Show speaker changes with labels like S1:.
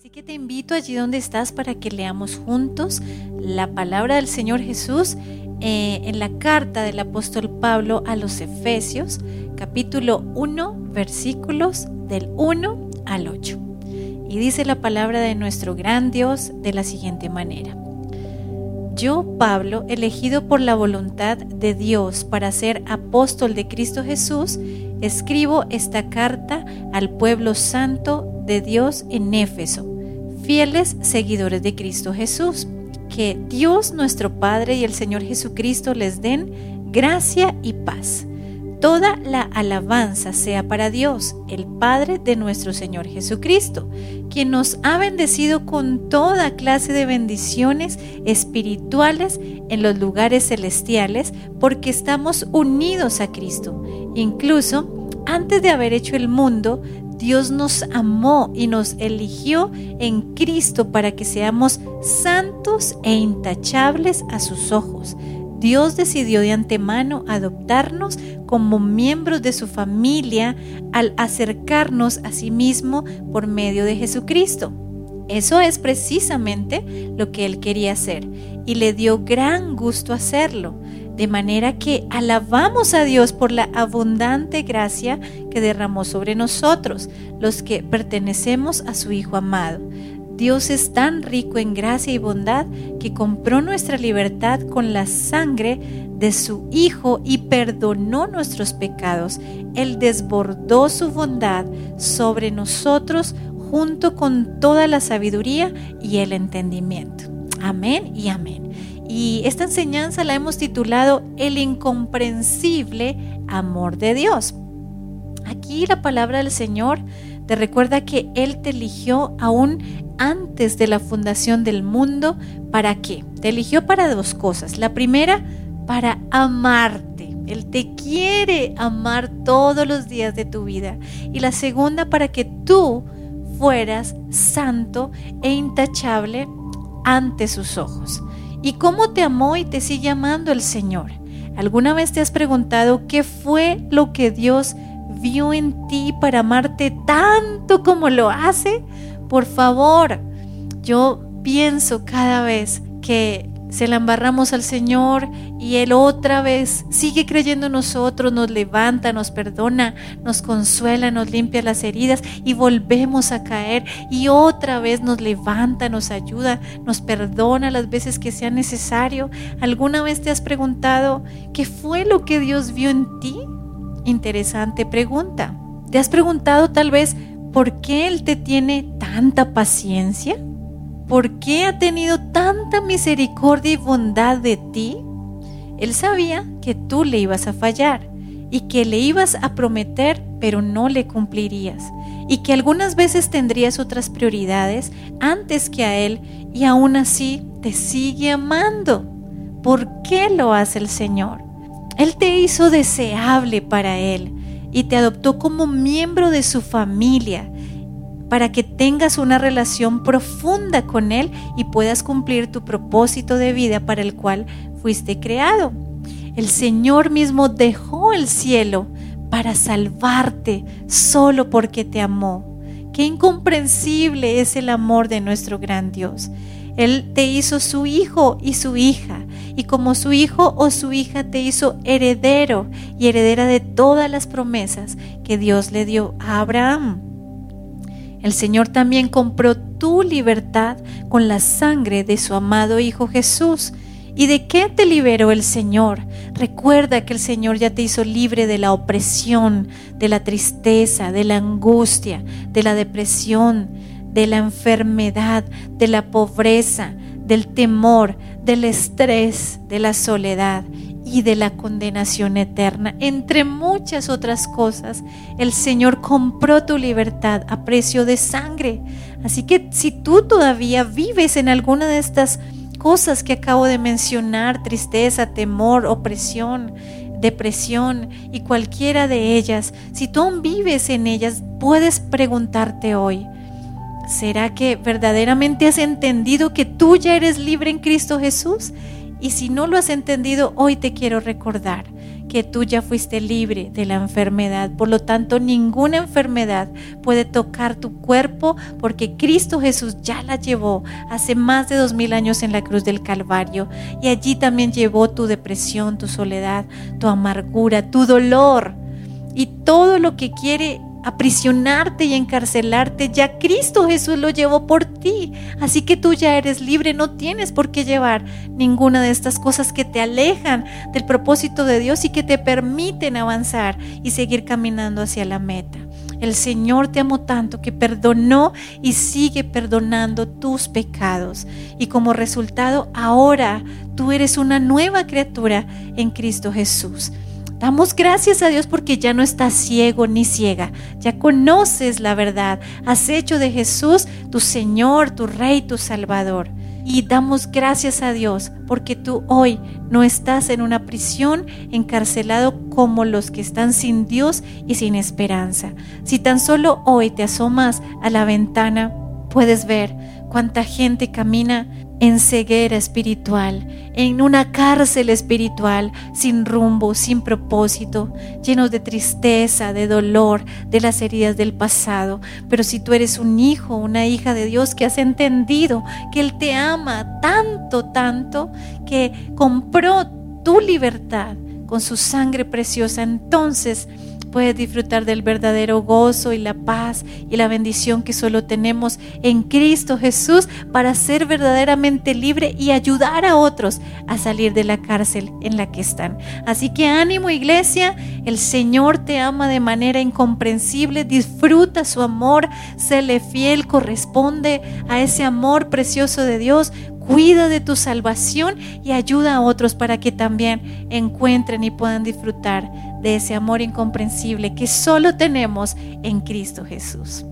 S1: Así que te invito allí donde estás para que leamos juntos la palabra del Señor Jesús eh, en la carta del apóstol Pablo a los Efesios, capítulo 1, versículos del 1 al 8. Y dice la palabra de nuestro gran Dios de la siguiente manera. Yo, Pablo, elegido por la voluntad de Dios para ser apóstol de Cristo Jesús, escribo esta carta al pueblo santo de Dios en Éfeso fieles seguidores de Cristo Jesús. Que Dios nuestro Padre y el Señor Jesucristo les den gracia y paz. Toda la alabanza sea para Dios, el Padre de nuestro Señor Jesucristo, quien nos ha bendecido con toda clase de bendiciones espirituales en los lugares celestiales, porque estamos unidos a Cristo. Incluso antes de haber hecho el mundo, Dios nos amó y nos eligió en Cristo para que seamos santos e intachables a sus ojos. Dios decidió de antemano adoptarnos como miembros de su familia al acercarnos a sí mismo por medio de Jesucristo. Eso es precisamente lo que Él quería hacer y le dio gran gusto hacerlo. De manera que alabamos a Dios por la abundante gracia que derramó sobre nosotros, los que pertenecemos a su Hijo amado. Dios es tan rico en gracia y bondad que compró nuestra libertad con la sangre de su Hijo y perdonó nuestros pecados. Él desbordó su bondad sobre nosotros junto con toda la sabiduría y el entendimiento. Amén y amén. Y esta enseñanza la hemos titulado El incomprensible amor de Dios. Aquí la palabra del Señor te recuerda que Él te eligió aún antes de la fundación del mundo. ¿Para qué? Te eligió para dos cosas. La primera, para amarte. Él te quiere amar todos los días de tu vida. Y la segunda, para que tú fueras santo e intachable ante sus ojos. ¿Y cómo te amó y te sigue amando el Señor? ¿Alguna vez te has preguntado qué fue lo que Dios vio en ti para amarte tanto como lo hace? Por favor, yo pienso cada vez que se la embarramos al Señor y Él otra vez sigue creyendo en nosotros, nos levanta, nos perdona, nos consuela, nos limpia las heridas y volvemos a caer y otra vez nos levanta, nos ayuda, nos perdona las veces que sea necesario. ¿Alguna vez te has preguntado qué fue lo que Dios vio en ti? Interesante pregunta. ¿Te has preguntado tal vez por qué Él te tiene tanta paciencia? ¿Por qué ha tenido tanta misericordia y bondad de ti? Él sabía que tú le ibas a fallar y que le ibas a prometer, pero no le cumplirías, y que algunas veces tendrías otras prioridades antes que a Él, y aún así te sigue amando. ¿Por qué lo hace el Señor? Él te hizo deseable para Él y te adoptó como miembro de su familia para que tengas una relación profunda con Él y puedas cumplir tu propósito de vida para el cual fuiste creado. El Señor mismo dejó el cielo para salvarte solo porque te amó. Qué incomprensible es el amor de nuestro gran Dios. Él te hizo su hijo y su hija, y como su hijo o su hija te hizo heredero y heredera de todas las promesas que Dios le dio a Abraham. El Señor también compró tu libertad con la sangre de su amado Hijo Jesús. ¿Y de qué te liberó el Señor? Recuerda que el Señor ya te hizo libre de la opresión, de la tristeza, de la angustia, de la depresión, de la enfermedad, de la pobreza, del temor, del estrés, de la soledad y de la condenación eterna. Entre muchas otras cosas, el Señor compró tu libertad a precio de sangre. Así que si tú todavía vives en alguna de estas cosas que acabo de mencionar, tristeza, temor, opresión, depresión y cualquiera de ellas, si tú aún vives en ellas, puedes preguntarte hoy, ¿será que verdaderamente has entendido que tú ya eres libre en Cristo Jesús? Y si no lo has entendido, hoy te quiero recordar que tú ya fuiste libre de la enfermedad. Por lo tanto, ninguna enfermedad puede tocar tu cuerpo porque Cristo Jesús ya la llevó hace más de dos mil años en la cruz del Calvario. Y allí también llevó tu depresión, tu soledad, tu amargura, tu dolor y todo lo que quiere aprisionarte y encarcelarte, ya Cristo Jesús lo llevó por ti. Así que tú ya eres libre, no tienes por qué llevar ninguna de estas cosas que te alejan del propósito de Dios y que te permiten avanzar y seguir caminando hacia la meta. El Señor te amó tanto que perdonó y sigue perdonando tus pecados. Y como resultado, ahora tú eres una nueva criatura en Cristo Jesús. Damos gracias a Dios porque ya no estás ciego ni ciega, ya conoces la verdad, has hecho de Jesús tu Señor, tu Rey, tu Salvador. Y damos gracias a Dios porque tú hoy no estás en una prisión encarcelado como los que están sin Dios y sin esperanza. Si tan solo hoy te asomas a la ventana, puedes ver cuánta gente camina en ceguera espiritual, en una cárcel espiritual, sin rumbo, sin propósito, llenos de tristeza, de dolor, de las heridas del pasado. Pero si tú eres un hijo, una hija de Dios que has entendido que Él te ama tanto, tanto, que compró tu libertad con su sangre preciosa, entonces puedes disfrutar del verdadero gozo y la paz y la bendición que solo tenemos en Cristo Jesús para ser verdaderamente libre y ayudar a otros a salir de la cárcel en la que están. Así que ánimo iglesia, el Señor te ama de manera incomprensible, disfruta su amor, séle fiel, corresponde a ese amor precioso de Dios, cuida de tu salvación y ayuda a otros para que también encuentren y puedan disfrutar de ese amor incomprensible que solo tenemos en Cristo Jesús.